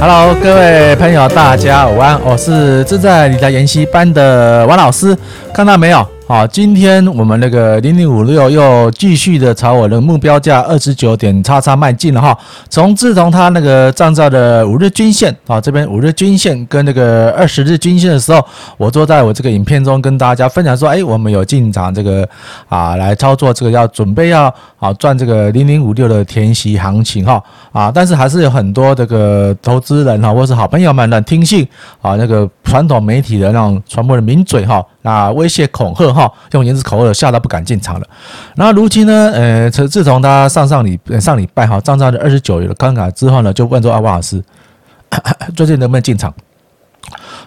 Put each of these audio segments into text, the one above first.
Hello，各位朋友，大家午安，我是正在理财研习班的王老师，看到没有？好，今天我们那个零零五六又继续的朝我的目标价二十九点叉叉迈进了哈。从自从它那个创造的五日均线啊，这边五日均线跟那个二十日均线的时候，我坐在我这个影片中跟大家分享说，哎，我们有进场这个啊来操作这个要准备要啊赚这个零零五六的填息行情哈啊，但是还是有很多这个投资人哈或是好朋友们的听信啊那个传统媒体的那种传播的名嘴哈。那威胁恐吓哈，用言辞恐吓吓到不敢进场了。那如今呢，呃，自自从他上上礼上礼拜哈，涨到二十九有了杠杆之后呢，就问说啊，王老师最近能不能进场？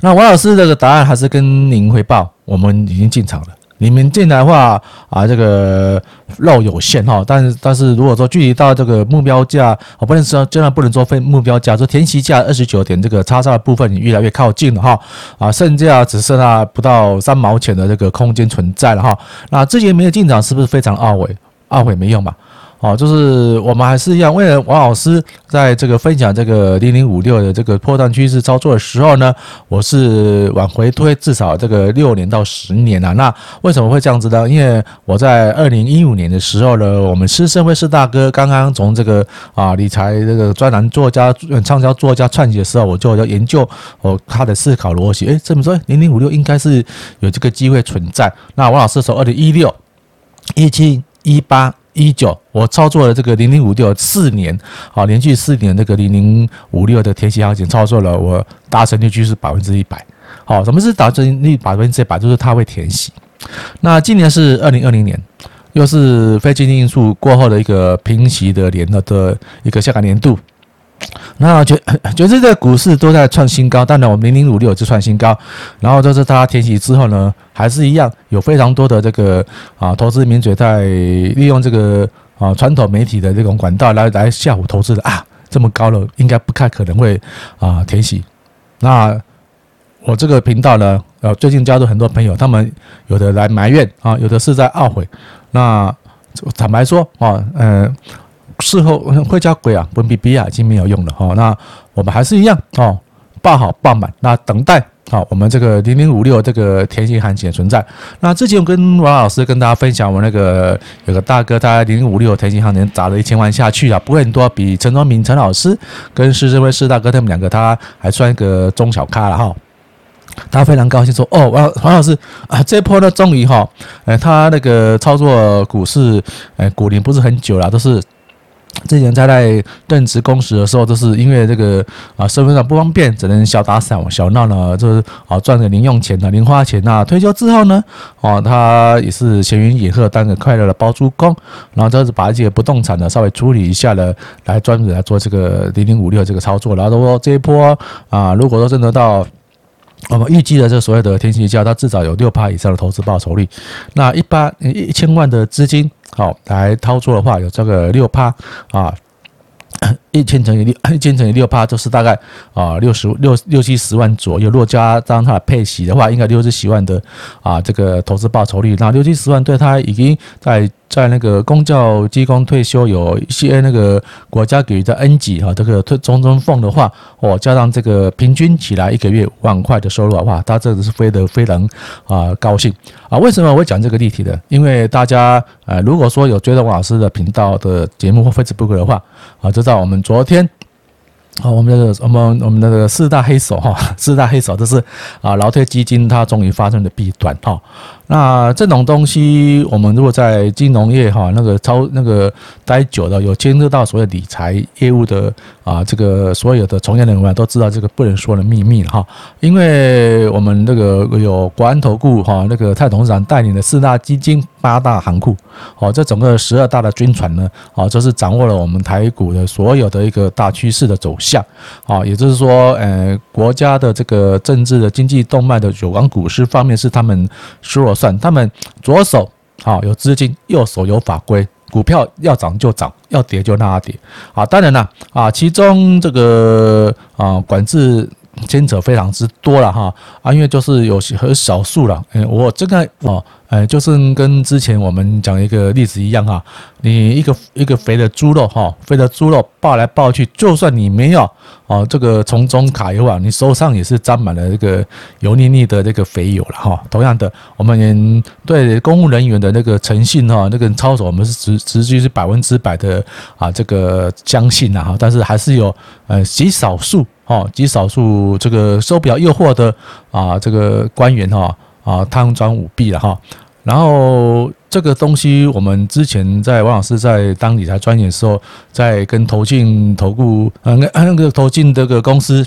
那王老师这个答案还是跟您汇报，我们已经进场了。你们进来的话啊，这个肉有限哈，但是但是如果说距离到这个目标价，我不能说，真的不能说非目标价，说填息价二十九点这个叉叉的部分，你越来越靠近了哈啊，剩下只剩下不到三毛钱的这个空间存在了哈。那之前没有进场，是不是非常懊悔？懊悔没用嘛。哦，就是我们还是一样，为了王老师在这个分享这个零零五六的这个波段趋势操作的时候呢，我是往回推至少这个六年到十年啊。那为什么会这样子呢？因为我在二零一五年的时候呢，我们施升辉施大哥刚刚从这个啊理财这个专栏作家、畅销作家串起的时候，我就要研究哦他的思考逻辑。诶，这么说零零五六应该是有这个机会存在。那王老师从二零一六、一七、一八。一九，我操作了这个零零五六四年，好，连续四年这个零零五六的填息行情操作了，我达成率就是百分之一百。好，什么是达成率百分之一百？就是它会填息。那今年是二零二零年，又是非经济因素过后的一个平息的年的的一个下个年度。那全全世界股市都在创新高，当然我们零零五六就创新高，然后就是它填息之后呢，还是一样有非常多的这个啊投资名嘴在利用这个啊传统媒体的这种管道来来吓唬投资的啊，这么高了，应该不太可能会啊填息。那我这个频道呢，呃最近加入很多朋友，他们有的来埋怨啊，有的是在懊悔。那坦白说啊，嗯。事后会叫鬼啊，文比比啊，已经没有用了哈。那我们还是一样哦，抱好抱满，那等待好我们这个零零五六这个填息行情的存在。那之前我跟王老师跟大家分享，我那个有个大哥，他零零五六填息行情砸了一千万下去啊，不会很多，比陈庄明陈老师跟施升辉施大哥他们两个，他还算一个中小咖了哈。他非常高兴说：“哦，王王老师啊，这波呢终于哈，呃，他那个操作股市，呃，股龄不是很久了，都是。”之前在在任职工时的时候，都是因为这个啊身份上不方便，只能小打小小闹呢，就是啊赚点零用钱的零花钱啊。退休之后呢，哦，他也是闲云野鹤，当个快乐的包租公，然后就是把一些不动产呢稍微处理一下呢，来专门来做这个零零五六这个操作。然后说这一波啊，如果说真的到我们预计的这所谓的填息价，它至少有六趴以上的投资报酬率。那一般一千万的资金。好，来操作的话，有这个六趴啊，一千乘以六，一千乘以六趴，就是大概啊六十六六七十万左右。若加上它的配息的话，应该六十几万的啊这个投资报酬率。那六七十万对他已经在。在那个公教机构退休，有一些那个国家给予的恩给哈，这个退终身俸的话，哦，加上这个平均起来一个月万块的收入的话，他这个是非得非常啊高兴啊。为什么我会讲这个例题呢？因为大家呃，如果说有追踪王老师的频道的节目或 Facebook 的话啊，知道我们昨天啊，我们的我们我们的四大黑手哈，四大黑手都是啊，劳退基金它终于发生了弊端哈。那这种东西，我们如果在金融业哈，那个超那个待久了，有牵涉到所谓理财业务的啊，这个所有的从业人员都知道这个不能说的秘密哈。因为我们那个有国安投顾哈，那个蔡董事长带领的四大基金、八大行库，哦，这整个十二大的军团呢，啊，就是掌握了我们台股的所有的一个大趋势的走向，啊，也就是说，呃，国家的这个政治的经济动脉的有关股市方面是他们说了算，他们左手啊有资金，右手有法规，股票要涨就涨，要跌就让它跌。啊，当然了，啊，其中这个啊管制牵扯非常之多了哈啊，因为就是有很少数了。嗯，我这个哦，呃，就是跟之前我们讲一个例子一样哈，你一个一个肥的猪肉哈，肥的猪肉抱来抱去，就算你没有哦这个从中卡油啊，你手上也是沾满了这个油腻腻的这个肥油了哈。同样的，我们对公务人员的那个诚信哈，那个操守，我们是直直接是百分之百的啊这个相信呐哈，但是还是有呃极少数。哦，极少数这个收比较诱惑的啊，这个官员哈啊贪赃舞弊了哈。然后这个东西，我们之前在王老师在当理财专员的时候，在跟投进投顾呃那个投进这个公司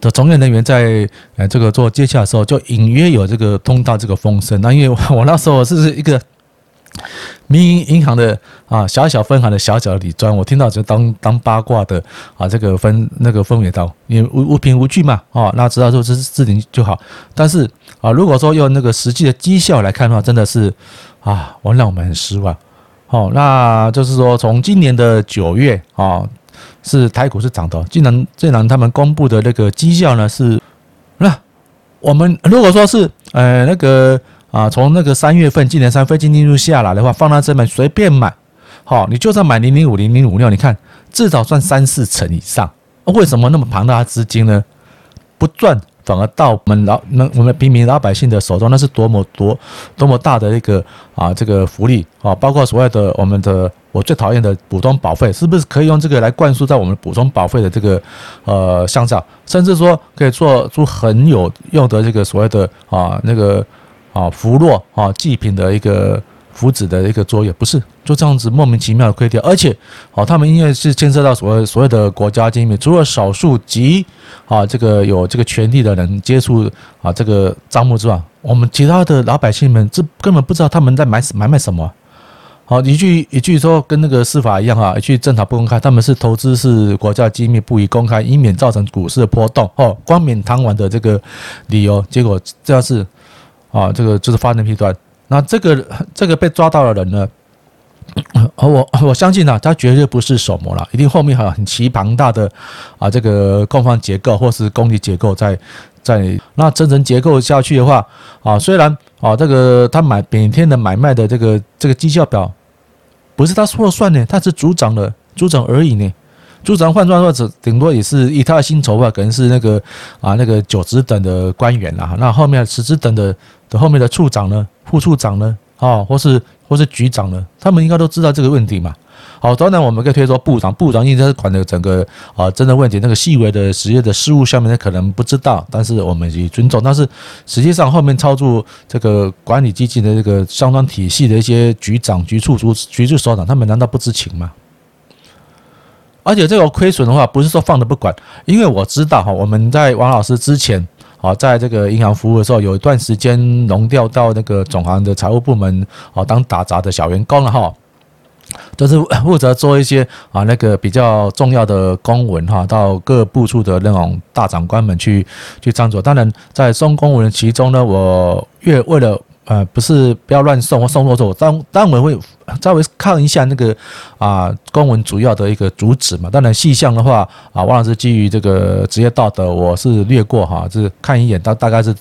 的从业人员在呃这个做接洽的时候，就隐约有这个通道这个风声。那因为我 那时候是一个。民营银行的啊，小小分行的小小的李专，我听到就当当八卦的啊，这个分那个氛围到，因为无无凭无据嘛，哦，那知道说这是事情就好。但是啊，如果说用那个实际的绩效来看的话，真的是啊，我让我们很失望。哦，那就是说从今年的九月啊，是台股是涨的，竟然竟然他们公布的那个绩效呢是，那我们如果说是呃那个。啊，从那个三月份，今年三月份进入下来的话，放到这边随便买，好，你就算买零零五零零五六，你看至少赚三四成以上。为什么那么庞大的资金呢？不赚反而到我们老那我们平民老百姓的手中，那是多么多多么大的一个啊这个福利啊！包括所谓的我们的我最讨厌的普通保费，是不是可以用这个来灌输在我们普通保费的这个呃项上？甚至说可以做出很有用的这个所谓的啊那个。啊，扶弱啊，济贫的一个福祉的一个作业，不是就这样子莫名其妙的亏掉，而且，啊，他们因为是牵涉到所谓所谓的国家机密，除了少数极啊这个有这个权力的人接触啊这个账目之外，我们其他的老百姓们这根本不知道他们在买买卖什么。好，一句一句说跟那个司法一样啊，一句正常不公开，他们是投资是国家机密不宜公开，以免造成股市的波动。哦，冠冕堂皇的这个理由，结果这样是。啊，这个就是发生弊端。那这个这个被抓到的人呢，而我我相信呢、他绝对不是首模了，一定后面还有很其庞大的啊，这个攻防结构或是攻击结构在在。那真正结构下去的话，啊，虽然啊，这个他买每天的买卖的这个这个绩效表不是他说了算呢，他是组长的组长而已呢。组长换算或者顶多也是以他的薪酬吧，可能是那个啊那个九职等的官员啦，那后面十职等的后面的处长呢、副处长呢，啊，或是或是局长呢，他们应该都知道这个问题嘛。好，当然我们可以推说部长，部长应该是管的整个啊真的问题，那个细微的职业的事务下面他可能不知道，但是我们也尊重。但是实际上后面操作这个管理基金的这个相关体系的一些局长、局处主、局处首长，他们难道不知情吗？而且这个亏损的话，不是说放着不管，因为我知道哈，我们在王老师之前啊，在这个银行服务的时候，有一段时间融调到那个总行的财务部门啊，当打杂的小员工了哈，都是负责做一些啊那个比较重要的公文哈，到各部处的那种大长官们去去操作。当然，在送公文的其中呢，我越为了。呃，不是不要乱送，我送错错，当当然会稍微看一下那个啊公文主要的一个主旨嘛。当然细项的话啊，王老师基于这个职业道德，我是略过哈，就是看一眼，大大概是。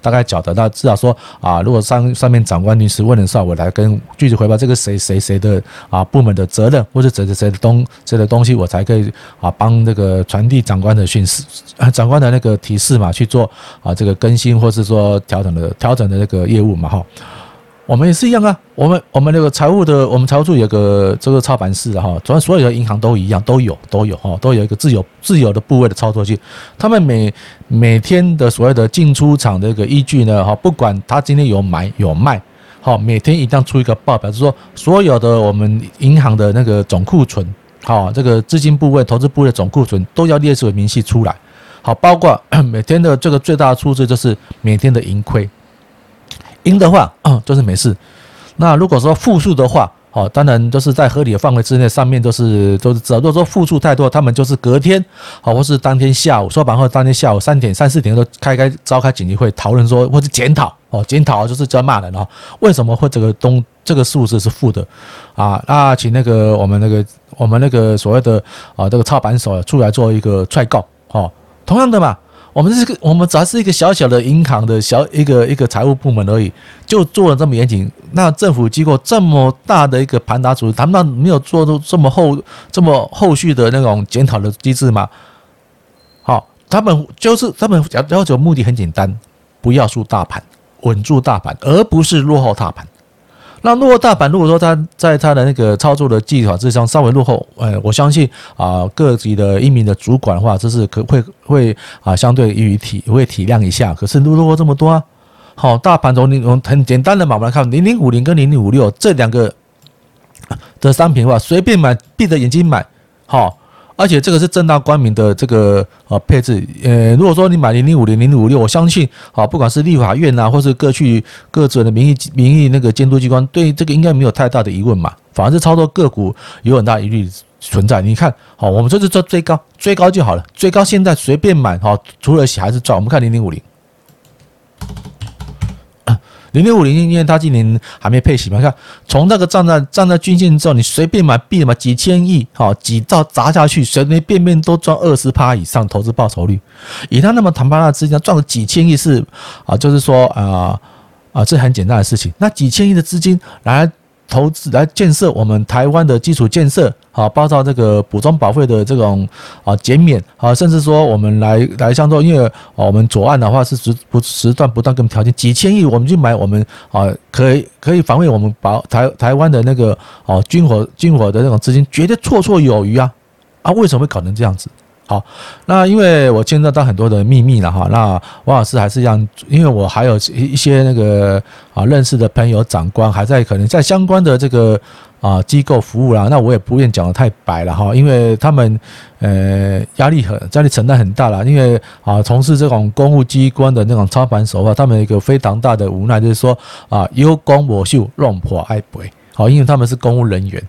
大概晓得，那至少说啊，如果上上面长官临时问的时候，我来跟具体回报这个谁谁谁的啊部门的责任，或者谁谁谁的东谁的东西，我才可以啊帮这个传递长官的讯息，长官的那个提示嘛，去做啊这个更新或是说调整的调整的那个业务嘛，哈。我们也是一样啊，我们我们那个财务的，我们财务处有个这个操盘室哈，主要所有的银行都一样，都有都有哈，都有一个自有自有的部位的操作器。他们每每天的所谓的进出场的一个依据呢，哈，不管他今天有买有卖，好，每天一定要出一个报表，就是说所有的我们银行的那个总库存，好，这个资金部位、投资部位的总库存都要列出明细出来，好，包括 每天的这个最大的数字就是每天的盈亏。赢的话，嗯，就是没事。那如果说负数的话，哦，当然就是在合理的范围之内，上面都是都是知道。如果说负数太多，他们就是隔天，好，或是当天下午收盘后，当天下午三点、三四点都开开召开紧急会讨论说，或是检讨，哦，检讨就是在骂人哦，为什么会这个东这个数字是负的啊？那请那个我们那个我们那个所谓的啊这个操盘手出来做一个踹告，哦，同样的嘛。我们这个我们只是一个小小的银行的小一个一个财务部门而已，就做了这么严谨。那政府机构这么大的一个盘达组织，他们没有做出这么后这么后续的那种检讨的机制吗？好，他们就是他们要要求目的很简单，不要输大盘，稳住大盘，而不是落后大盘。那落后大盘，如果说他在他的那个操作的技法之上稍微落后，呃，我相信啊，各级的英明的主管的话，这是可会会啊，相对于体会体谅一下。可是落后这么多啊，好，大盘从你从很简单的嘛，我们来看零零五零跟零零五六这两个的商品的话，随便买，闭着眼睛买，好。而且这个是正大光明的这个呃配置，呃，如果说你买零零五零零零五六，我相信啊，不管是立法院呐，或是各去各自的民意民意那个监督机关，对这个应该没有太大的疑问嘛。反而是操作个股有很大疑虑存在。你看，好，我们这次做追高，追高就好了，追高现在随便买，好，除了洗还是赚。我们看零零五零。零六五零，因为它今年还没配息嘛，看从那个站在站在均线之后，你随便买币嘛，几千亿，哈几兆砸下去，随随便便都赚二十趴以上投资报酬率。以他那么庞大的资金，赚了几千亿是啊，就是说啊啊，这很简单的事情。那几千亿的资金来。投资来建设我们台湾的基础建设，好，包括这个补充保费的这种啊减免，啊，甚至说我们来来像说，因为我们左岸的话是时不时段不断跟条件几千亿，我们去买我们啊可以可以防卫我们保台台湾的那个啊军火军火的那种资金，绝对绰绰有余啊啊！为什么会搞成这样子？好，那因为我牵涉到很多的秘密了哈，那王老师还是让，因为我还有一一些那个啊认识的朋友长官还在可能在相关的这个啊机构服务啦，那我也不愿讲的太白了哈，因为他们呃压力很压力承担很大了，因为啊从事这种公务机关的那种操盘手法，他们一个非常大的无奈就是说啊有公我秀，弄破爱赔，好，因为他们是公务人员。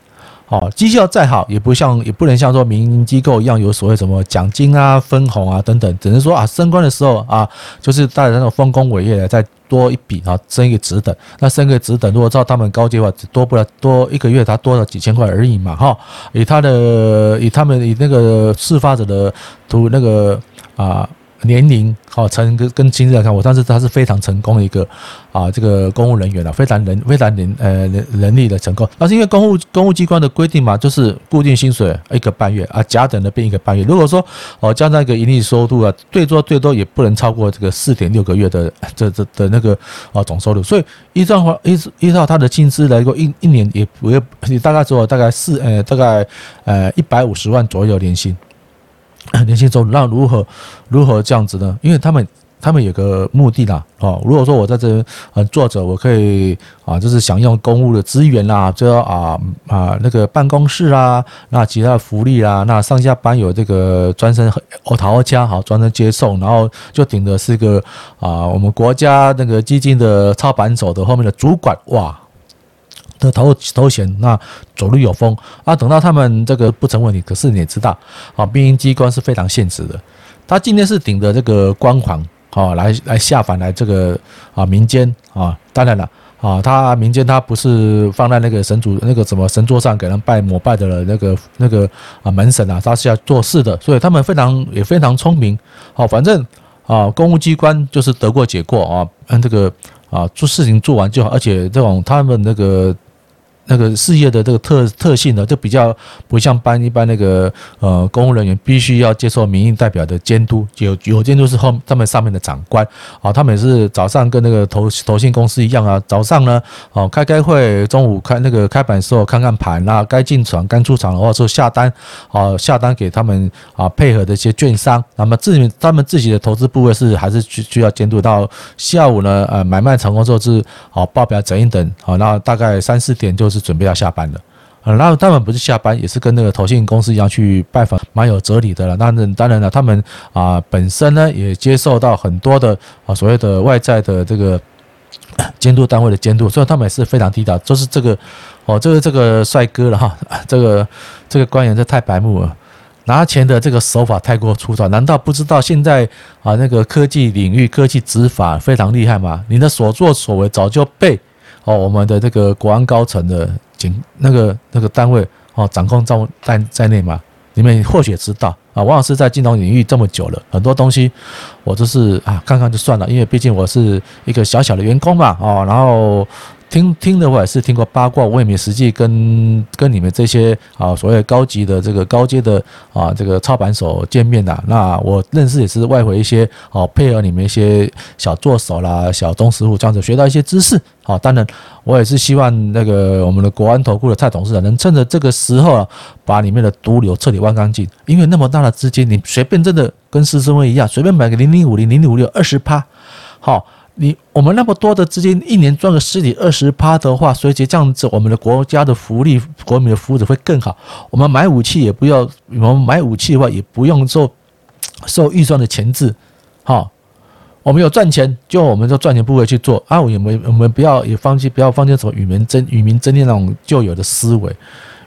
好，绩效再好，也不像，也不能像说民营机构一样有所谓什么奖金啊、分红啊等等，只能说啊，升官的时候啊，就是带着那种丰功伟业再多一笔啊，升一个职等。那升个职等，如果照他们高阶的话，只多不了多一个月，他多了几千块而已嘛，哈。以他的，以他们以那个事发者的图那个啊。年龄好成跟跟经济来看，我当时他是非常成功的一个啊，这个公务人员了，非常能非常能呃能能力的成功。但是因为公务公务机关的规定嘛，就是固定薪水一个半月啊，甲等的变一个半月。如果说哦加上一个盈利收入啊，最多最多也不能超过这个四点六个月的这这的那个啊总收入。所以依照话依依照他的薪资来说，一一年也不会你大概只有大概四呃大概呃一百五十万左右年薪。年轻时候，那如何如何这样子呢？因为他们他们有个目的啦，哦，如果说我在这呃坐着，我可以啊，就是享用公务的资源啦，就要啊啊那个办公室啊，那其他的福利啦，那上下班有这个专车哦，桃家好专车接送，然后就顶的是个啊我们国家那个基金的操盘手的后面的主管哇。的头头衔，那走路有风啊。等到他们这个不成问题，可是你也知道啊，兵营机关是非常现实的。他今天是顶着这个光环啊，来来下凡来这个啊民间啊。当然了啊，他民间他不是放在那个神主那个什么神桌上给人拜膜拜的那个那个啊门神啊，他是要做事的，所以他们非常也非常聪明。好，反正啊，公务机关就是得过且过啊，按这个啊做事情做完就好，而且这种他们那个。那个事业的这个特特性呢，就比较不像班一般那个呃公务人员必须要接受民意代表的监督，有有监督是后他们上面的长官啊，他们也是早上跟那个投投信公司一样啊，早上呢哦开开会，中午开那个开盘的时候看看盘啦，该进场该出场的话就下单啊下单给他们啊配合的一些券商，那么自己他们自己的投资部位是还是需需要监督到下午呢呃买卖成功之后是好报表整一等好，那大概三四点就是。准备要下班了，然后他们不是下班，也是跟那个投信公司一样去拜访，蛮有哲理的了。那当然了，他们啊本身呢也接受到很多的啊所谓的外在的这个监督单位的监督，所以他们也是非常低调。就是这个哦，这个这个帅哥了哈，这个这个官员这太白目了，拿钱的这个手法太过粗糙。难道不知道现在啊那个科技领域科技执法非常厉害吗？你的所作所为早就被。哦，我们的这个国安高层的警那个那个单位哦，掌控在在在内嘛，你们或许知道啊，王老师在金融领域这么久了，很多东西我都是啊看看就算了，因为毕竟我是一个小小的员工嘛，哦，然后。听听的话也是听过八卦，我也没实际跟跟你们这些啊所谓高级的这个高阶的啊这个操盘手见面的。那我认识也是外围一些哦，配合你们一些小作手啦、小东师傅这样子学到一些知识。好，当然我也是希望那个我们的国安投顾的蔡董事长能趁着这个时候啊，把里面的毒瘤彻底挖干净。因为那么大的资金，你随便真的跟施升辉一样，随便买个零零五零零零五六二十趴，好。你我们那么多的资金，一年赚个十几二十趴的话，所以这样子，我们的国家的福利、国民的福祉会更好。我们买武器也不要，我们买武器的话也不用受受预算的钳制，好，我们有赚钱，就我们就赚钱部位去做啊。我们我们不要也放弃，不要放弃什么与民争与民争利那种旧有的思维，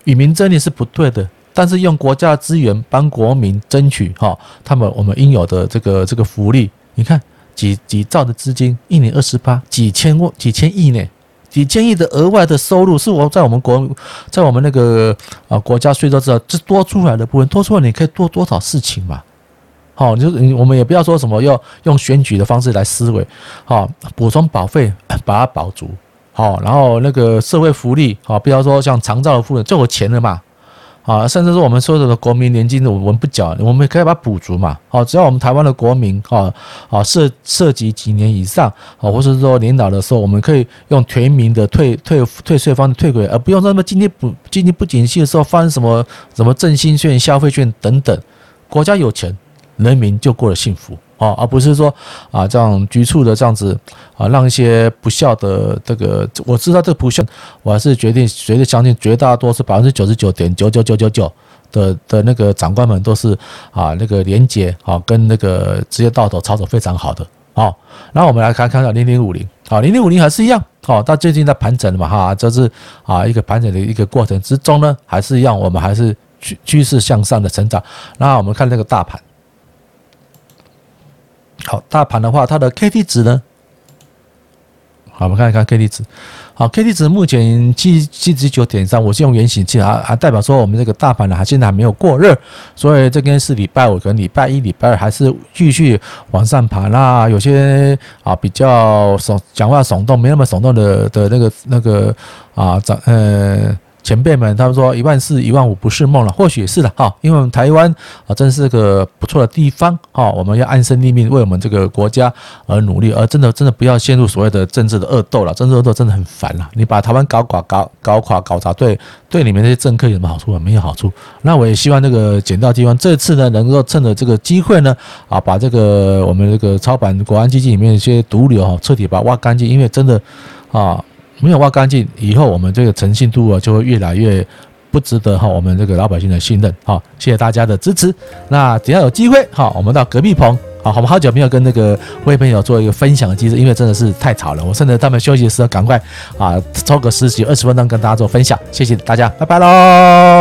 与民争利是不对的。但是用国家资源帮国民争取哈，他们我们应有的这个这个福利，你看。几几兆的资金，一年二十八，几千万、几千亿呢？几千亿的额外的收入，是我在我们国，在我们那个啊国家税收之后，这多出来的部分，多出来你可以做多少事情嘛？好，就是我们也不要说什么要用选举的方式来思维，好，补充保费 把它保足，好，然后那个社会福利，好，不要说像长照的富人就有钱了嘛。啊，甚至是我们说的国民年金，我们不缴，我们可以把它补足嘛。好，只要我们台湾的国民，啊啊，涉涉及几年以上，啊，或是说年老的时候，我们可以用全民的退退退税方式退回，而不用那么经济不经济不景气的时候发生什么什么振兴券、消费券等等，国家有钱，人民就过得幸福。哦，而不是说啊，这样局促的这样子啊，让一些不孝的这个，我知道这个不孝，我还是决定绝对相信绝大多数百分之九十九点九九九九九的的那个长官们都是啊，那个廉洁啊，跟那个职业道德操守非常好的。好，然后我们来看看看零零五零，好，零零五零还是一样，好，到最近在盘整嘛，哈，这是啊一个盘整的一个过程之中呢，还是一样，我们还是趋趋势向上的成长。那我们看那个大盘。好，大盘的话，它的 K D 值呢？好，我们看一看 K D 值。好，K D 值目前七七十九点三，我是用圆形器啊，啊，代表说我们这个大盘呢，还现在还没有过热，所以这边是礼拜五跟礼拜一、礼拜二还是继续往上爬。那有些啊比较耸讲话耸动，没那么耸动的的那个那个啊，涨呃。前辈们，他们说一万四、一万五不是梦了，或许是的哈，因为我们台湾啊，真是个不错的地方哈，我们要安身立命，为我们这个国家而努力，而真的真的不要陷入所谓的政治的恶斗了，政治恶斗真的很烦了，你把台湾搞垮、搞搞垮、搞砸，对对，里面那些政客有什么好处啊？没有好处。那我也希望这个检调机关这次呢，能够趁着这个机会呢，啊，把这个我们这个操盘国安基金里面一些毒瘤哈，彻底把它挖干净，因为真的啊。没有挖干净，以后我们这个诚信度啊就会越来越不值得哈，我们这个老百姓的信任。好，谢谢大家的支持。那只要有机会，哈，我们到隔壁棚。好，我们好久没有跟那个微朋友做一个分享的机制，因为真的是太吵了。我趁着他们休息的时候，赶快啊抽个十几二十分钟跟大家做分享。谢谢大家，拜拜喽。